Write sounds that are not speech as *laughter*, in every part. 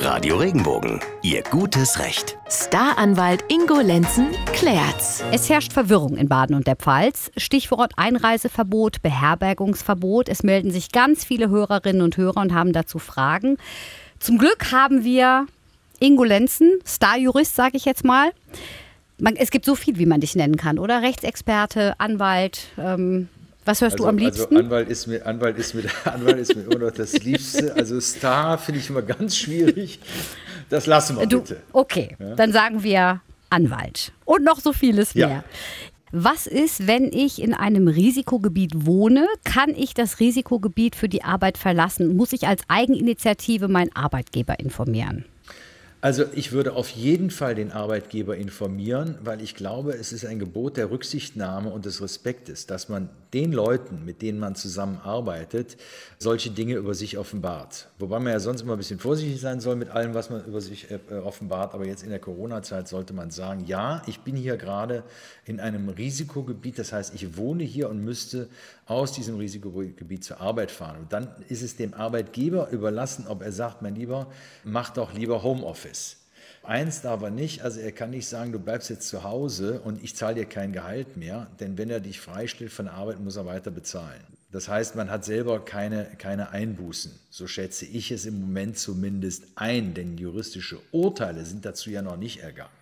Radio Regenbogen, Ihr gutes Recht. Staranwalt Ingo Lenzen klärt's. Es herrscht Verwirrung in Baden und der Pfalz. Stichwort Einreiseverbot, Beherbergungsverbot. Es melden sich ganz viele Hörerinnen und Hörer und haben dazu Fragen. Zum Glück haben wir Ingo Lenzen, Starjurist, sage ich jetzt mal. Man, es gibt so viel, wie man dich nennen kann, oder? Rechtsexperte, Anwalt, ähm, was hörst also, du am also liebsten? Also Anwalt ist mir, Anwalt ist mir, *laughs* Anwalt ist mir immer noch das Liebste. Also Star finde ich immer ganz schwierig. Das lassen wir du, bitte. Okay, ja? dann sagen wir Anwalt. Und noch so vieles mehr. Ja. Was ist, wenn ich in einem Risikogebiet wohne? Kann ich das Risikogebiet für die Arbeit verlassen? Muss ich als Eigeninitiative meinen Arbeitgeber informieren? Also ich würde auf jeden Fall den Arbeitgeber informieren, weil ich glaube, es ist ein Gebot der Rücksichtnahme und des Respektes, dass man den Leuten, mit denen man zusammenarbeitet, solche Dinge über sich offenbart. Wobei man ja sonst immer ein bisschen vorsichtig sein soll mit allem, was man über sich äh, offenbart. Aber jetzt in der Corona-Zeit sollte man sagen, ja, ich bin hier gerade in einem Risikogebiet. Das heißt, ich wohne hier und müsste aus diesem Risikogebiet zur Arbeit fahren. Und dann ist es dem Arbeitgeber überlassen, ob er sagt, mein Lieber, mach doch lieber Homeoffice. Eins darf er nicht, also er kann nicht sagen, du bleibst jetzt zu Hause und ich zahle dir kein Gehalt mehr, denn wenn er dich freistellt von der Arbeit, muss er weiter bezahlen. Das heißt, man hat selber keine, keine Einbußen. So schätze ich es im Moment zumindest ein, denn juristische Urteile sind dazu ja noch nicht ergangen.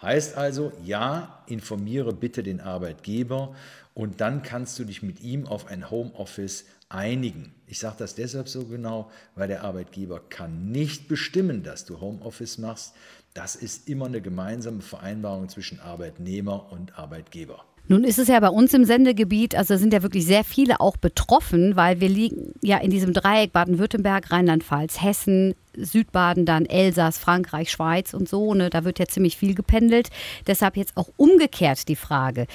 Heißt also, ja, informiere bitte den Arbeitgeber und dann kannst du dich mit ihm auf ein Homeoffice einigen. Ich sage das deshalb so genau, weil der Arbeitgeber kann nicht bestimmen, dass du Homeoffice machst. Das ist immer eine gemeinsame Vereinbarung zwischen Arbeitnehmer und Arbeitgeber. Nun ist es ja bei uns im Sendegebiet, also sind ja wirklich sehr viele auch betroffen, weil wir liegen ja in diesem Dreieck Baden-Württemberg, Rheinland-Pfalz, Hessen, Südbaden, dann Elsass, Frankreich, Schweiz und so. Ne? Da wird ja ziemlich viel gependelt. Deshalb jetzt auch umgekehrt die Frage.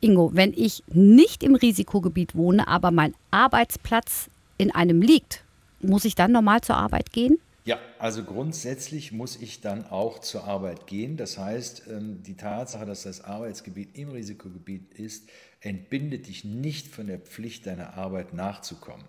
Ingo, wenn ich nicht im Risikogebiet wohne, aber mein Arbeitsplatz in einem liegt, muss ich dann normal zur Arbeit gehen? Ja, also grundsätzlich muss ich dann auch zur Arbeit gehen. Das heißt, ähm, die Tatsache, dass das Arbeitsgebiet im Risikogebiet ist, entbindet dich nicht von der Pflicht, deiner Arbeit nachzukommen.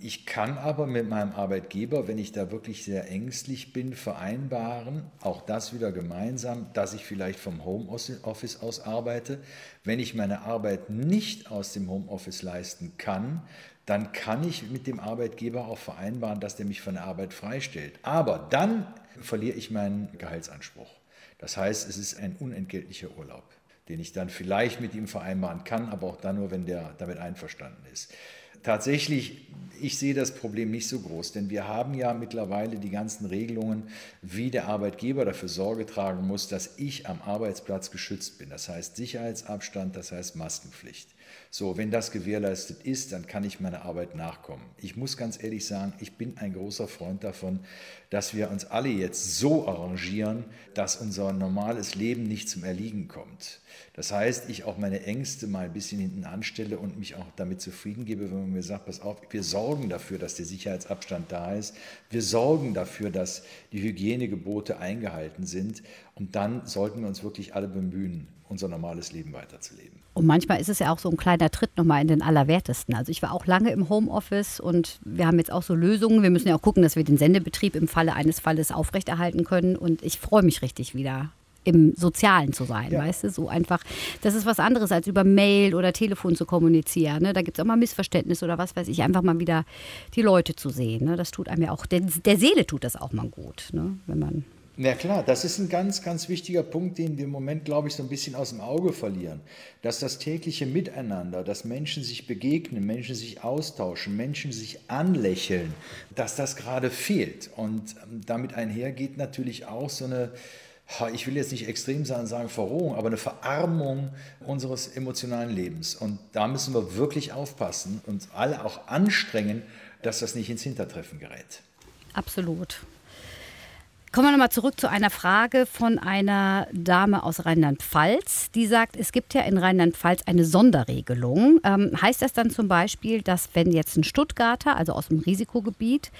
Ich kann aber mit meinem Arbeitgeber, wenn ich da wirklich sehr ängstlich bin, vereinbaren, auch das wieder gemeinsam, dass ich vielleicht vom Homeoffice aus arbeite. Wenn ich meine Arbeit nicht aus dem Homeoffice leisten kann, dann kann ich mit dem Arbeitgeber auch vereinbaren, dass der mich von der Arbeit freistellt. Aber dann verliere ich meinen Gehaltsanspruch. Das heißt, es ist ein unentgeltlicher Urlaub, den ich dann vielleicht mit ihm vereinbaren kann, aber auch dann nur, wenn der damit einverstanden ist. Tatsächlich, ich sehe das Problem nicht so groß, denn wir haben ja mittlerweile die ganzen Regelungen, wie der Arbeitgeber dafür Sorge tragen muss, dass ich am Arbeitsplatz geschützt bin. Das heißt Sicherheitsabstand, das heißt Maskenpflicht. So, wenn das gewährleistet ist, dann kann ich meiner Arbeit nachkommen. Ich muss ganz ehrlich sagen, ich bin ein großer Freund davon, dass wir uns alle jetzt so arrangieren, dass unser normales Leben nicht zum Erliegen kommt. Das heißt, ich auch meine Ängste mal ein bisschen hinten anstelle und mich auch damit zufrieden gebe, wenn man mir sagt, pass auf, wir sorgen dafür, dass der Sicherheitsabstand da ist. Wir sorgen dafür, dass die Hygienegebote eingehalten sind. Und dann sollten wir uns wirklich alle bemühen, unser normales Leben weiterzuleben. Und manchmal ist es ja auch so ein kleiner Tritt nochmal in den Allerwertesten. Also ich war auch lange im Homeoffice und wir haben jetzt auch so Lösungen. Wir müssen ja auch gucken, dass wir den Sendebetrieb im Falle eines Falles aufrechterhalten können. Und ich freue mich richtig wieder im Sozialen zu sein, ja. weißt du? So einfach, das ist was anderes, als über Mail oder Telefon zu kommunizieren. Ne? Da gibt es auch mal Missverständnisse oder was weiß ich, einfach mal wieder die Leute zu sehen. Ne? Das tut einem ja auch, der, der Seele tut das auch mal gut, ne? wenn man na klar, das ist ein ganz, ganz wichtiger Punkt, den wir im Moment, glaube ich, so ein bisschen aus dem Auge verlieren. Dass das tägliche Miteinander, dass Menschen sich begegnen, Menschen sich austauschen, Menschen sich anlächeln, dass das gerade fehlt. Und ähm, damit einhergeht natürlich auch so eine, ich will jetzt nicht extrem sagen, sagen Verrohung, aber eine Verarmung unseres emotionalen Lebens. Und da müssen wir wirklich aufpassen und alle auch anstrengen, dass das nicht ins Hintertreffen gerät. Absolut. Kommen wir nochmal zurück zu einer Frage von einer Dame aus Rheinland-Pfalz, die sagt, es gibt ja in Rheinland-Pfalz eine Sonderregelung. Ähm, heißt das dann zum Beispiel, dass wenn jetzt ein Stuttgarter, also aus dem Risikogebiet,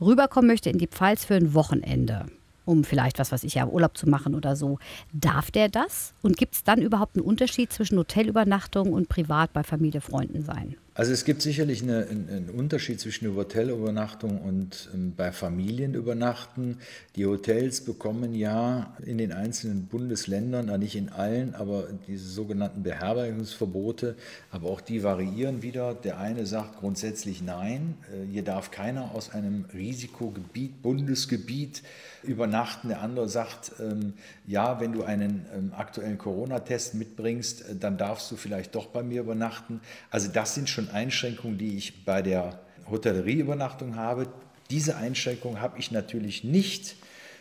rüberkommen möchte in die Pfalz für ein Wochenende, um vielleicht was weiß ich ja Urlaub zu machen oder so, darf der das? Und gibt es dann überhaupt einen Unterschied zwischen Hotelübernachtung und privat bei Familie, Freunden sein? Also es gibt sicherlich eine, einen Unterschied zwischen der Hotelübernachtung und ähm, bei Familienübernachten. Die Hotels bekommen ja in den einzelnen Bundesländern, nicht in allen, aber diese sogenannten Beherbergungsverbote, aber auch die variieren wieder. Der eine sagt grundsätzlich nein, äh, hier darf keiner aus einem Risikogebiet, Bundesgebiet übernachten. Der andere sagt, ähm, ja, wenn du einen ähm, aktuellen Corona-Test mitbringst, äh, dann darfst du vielleicht doch bei mir übernachten. Also das sind schon Einschränkungen, die ich bei der Hotellerieübernachtung habe. Diese Einschränkung habe ich natürlich nicht,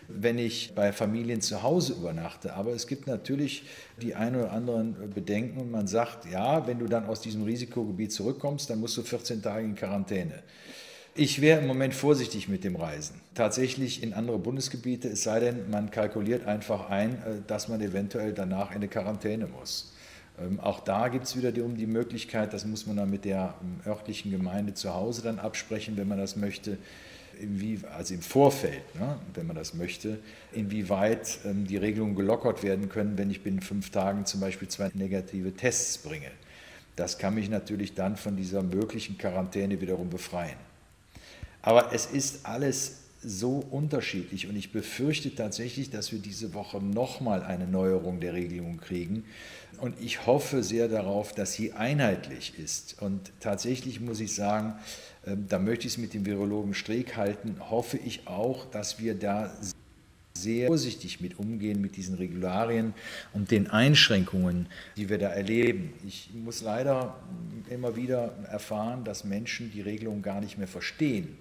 wenn ich bei Familien zu Hause übernachte. Aber es gibt natürlich die ein oder anderen Bedenken und man sagt, ja, wenn du dann aus diesem Risikogebiet zurückkommst, dann musst du 14 Tage in Quarantäne. Ich wäre im Moment vorsichtig mit dem Reisen. Tatsächlich in andere Bundesgebiete, es sei denn, man kalkuliert einfach ein, äh, dass man eventuell danach in eine Quarantäne muss. Ähm, auch da gibt es wieder die, um die Möglichkeit, das muss man dann mit der ähm, örtlichen Gemeinde zu Hause dann absprechen, wenn man das möchte, wie, also im Vorfeld, ne, wenn man das möchte, inwieweit ähm, die Regelungen gelockert werden können, wenn ich binnen fünf Tagen zum Beispiel zwei negative Tests bringe. Das kann mich natürlich dann von dieser möglichen Quarantäne wiederum befreien. Aber es ist alles so unterschiedlich und ich befürchte tatsächlich, dass wir diese Woche nochmal eine Neuerung der Regelung kriegen. Und ich hoffe sehr darauf, dass sie einheitlich ist. Und tatsächlich muss ich sagen, ähm, da möchte ich es mit dem Virologen Streeck halten, hoffe ich auch, dass wir da sehr vorsichtig mit umgehen, mit diesen Regularien und den Einschränkungen, die wir da erleben. Ich muss leider immer wieder erfahren, dass Menschen die Regelungen gar nicht mehr verstehen.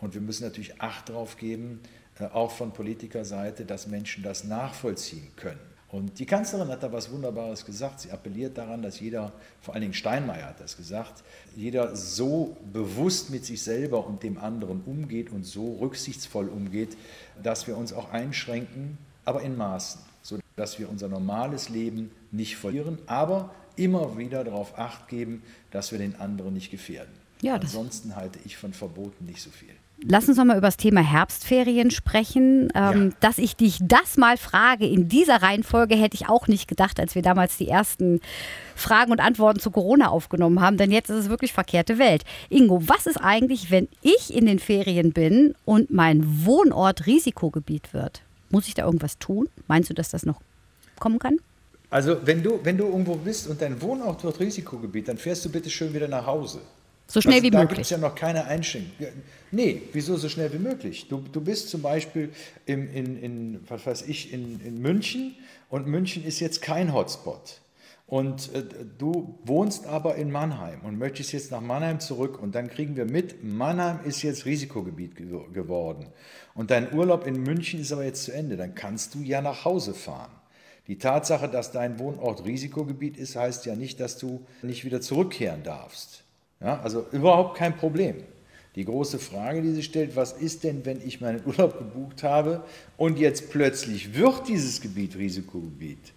Und wir müssen natürlich Acht darauf geben, äh, auch von Politikerseite, dass Menschen das nachvollziehen können. Und die Kanzlerin hat da was Wunderbares gesagt. Sie appelliert daran, dass jeder, vor allen Dingen Steinmeier hat das gesagt, jeder so bewusst mit sich selber und dem anderen umgeht und so rücksichtsvoll umgeht, dass wir uns auch einschränken, aber in Maßen, sodass wir unser normales Leben nicht verlieren, aber immer wieder darauf acht geben, dass wir den anderen nicht gefährden. Ja, Ansonsten halte ich von Verboten nicht so viel. Lass uns noch mal über das Thema Herbstferien sprechen. Ähm, ja. Dass ich dich das mal frage in dieser Reihenfolge, hätte ich auch nicht gedacht, als wir damals die ersten Fragen und Antworten zu Corona aufgenommen haben. Denn jetzt ist es wirklich verkehrte Welt. Ingo, was ist eigentlich, wenn ich in den Ferien bin und mein Wohnort Risikogebiet wird? Muss ich da irgendwas tun? Meinst du, dass das noch kommen kann? Also, wenn du, wenn du irgendwo bist und dein Wohnort wird Risikogebiet, dann fährst du bitte schön wieder nach Hause. So schnell also, wie da möglich. Da gibt es ja noch keine Einschränkung. Nee, wieso so schnell wie möglich? Du, du bist zum Beispiel im, in, in, was weiß ich, in, in München und München ist jetzt kein Hotspot. Und äh, du wohnst aber in Mannheim und möchtest jetzt nach Mannheim zurück und dann kriegen wir mit, Mannheim ist jetzt Risikogebiet ge geworden. Und dein Urlaub in München ist aber jetzt zu Ende. Dann kannst du ja nach Hause fahren. Die Tatsache, dass dein Wohnort Risikogebiet ist, heißt ja nicht, dass du nicht wieder zurückkehren darfst. Ja, also überhaupt kein Problem. Die große Frage, die sich stellt, was ist denn, wenn ich meinen *laughs* Urlaub gebucht habe und jetzt plötzlich wird dieses Gebiet Risikogebiet?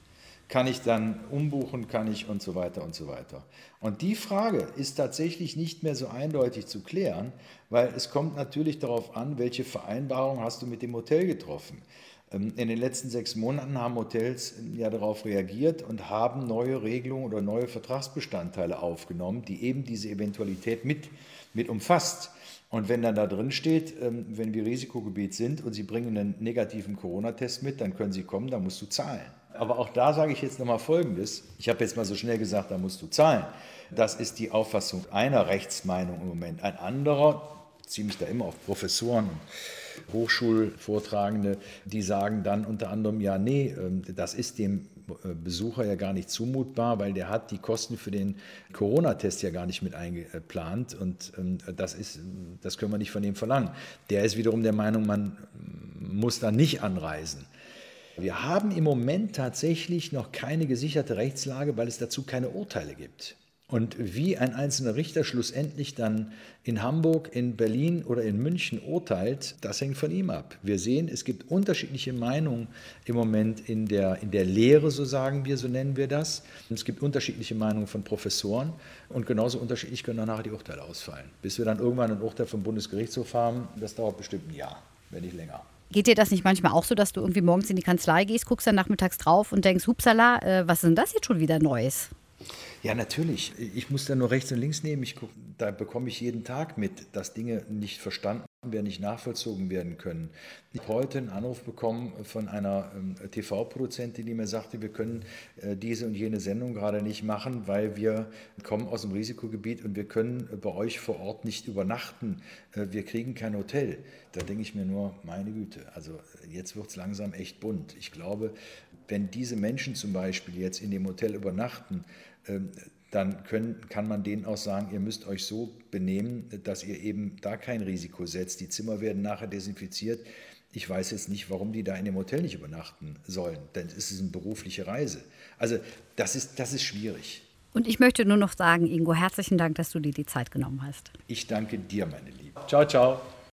Kann ich dann umbuchen, kann ich und so weiter und so weiter. Und die Frage ist tatsächlich nicht mehr so eindeutig zu klären, weil es kommt natürlich darauf an, welche Vereinbarung hast du mit dem Hotel getroffen. Ähm, in den letzten sechs Monaten haben Hotels ja darauf reagiert und haben neue Regelungen oder neue Vertragsbestandteile aufgenommen, die eben diese Eventualität mit, mit umfasst. Und wenn dann da drin steht, ähm, wenn wir Risikogebiet sind und Sie bringen einen negativen Corona-Test mit, dann können Sie kommen, dann musst du zahlen. Aber auch da sage ich jetzt nochmal Folgendes. Ich habe jetzt mal so schnell gesagt, da musst du zahlen. Das ist die Auffassung einer Rechtsmeinung im Moment. Ein anderer, ziehe mich da immer auf Professoren und Hochschulvortragende, die sagen dann unter anderem, ja, nee, ähm, das ist dem äh, Besucher ja gar nicht zumutbar, weil der hat die Kosten für den Corona-Test ja gar nicht mit eingeplant und ähm, das, ist, das können wir nicht von ihm verlangen. Der ist wiederum der Meinung, man muss da nicht anreisen. Wir haben im Moment tatsächlich noch keine gesicherte Rechtslage, weil es dazu keine Urteile gibt. Und wie ein einzelner Richter schlussendlich dann in Hamburg, in Berlin oder in München urteilt, das hängt von ihm ab. Wir sehen, es gibt unterschiedliche Meinungen im Moment in der, in der Lehre, so sagen wir, so nennen wir das. Es gibt unterschiedliche Meinungen von Professoren und genauso unterschiedlich können danach die Urteile ausfallen. Bis wir dann irgendwann ein Urteil vom Bundesgerichtshof haben, das dauert bestimmt ein Jahr, wenn nicht länger. Geht dir das nicht manchmal auch so, dass du irgendwie morgens in die Kanzlei gehst, guckst dann nachmittags drauf und denkst, hupsala, äh, was ist denn das jetzt schon wieder Neues? Ja, natürlich. Ich muss da nur rechts und links nehmen. Ich guck, da bekomme ich jeden Tag mit, dass Dinge nicht verstanden werden, nicht nachvollzogen werden können. Ich habe heute einen Anruf bekommen von einer ähm, TV-Produzentin, die mir sagte, wir können äh, diese und jene Sendung gerade nicht machen, weil wir kommen aus dem Risikogebiet und wir können bei euch vor Ort nicht übernachten. Äh, wir kriegen kein Hotel. Da denke ich mir nur, meine Güte, also jetzt wird es langsam echt bunt. Ich glaube, wenn diese Menschen zum Beispiel jetzt in dem Hotel übernachten, dann können, kann man denen auch sagen, ihr müsst euch so benehmen, dass ihr eben da kein Risiko setzt. Die Zimmer werden nachher desinfiziert. Ich weiß jetzt nicht, warum die da in dem Hotel nicht übernachten sollen, denn es ist eine berufliche Reise. Also das ist, das ist schwierig. Und ich möchte nur noch sagen, Ingo, herzlichen Dank, dass du dir die Zeit genommen hast. Ich danke dir, meine Liebe. Ciao, ciao.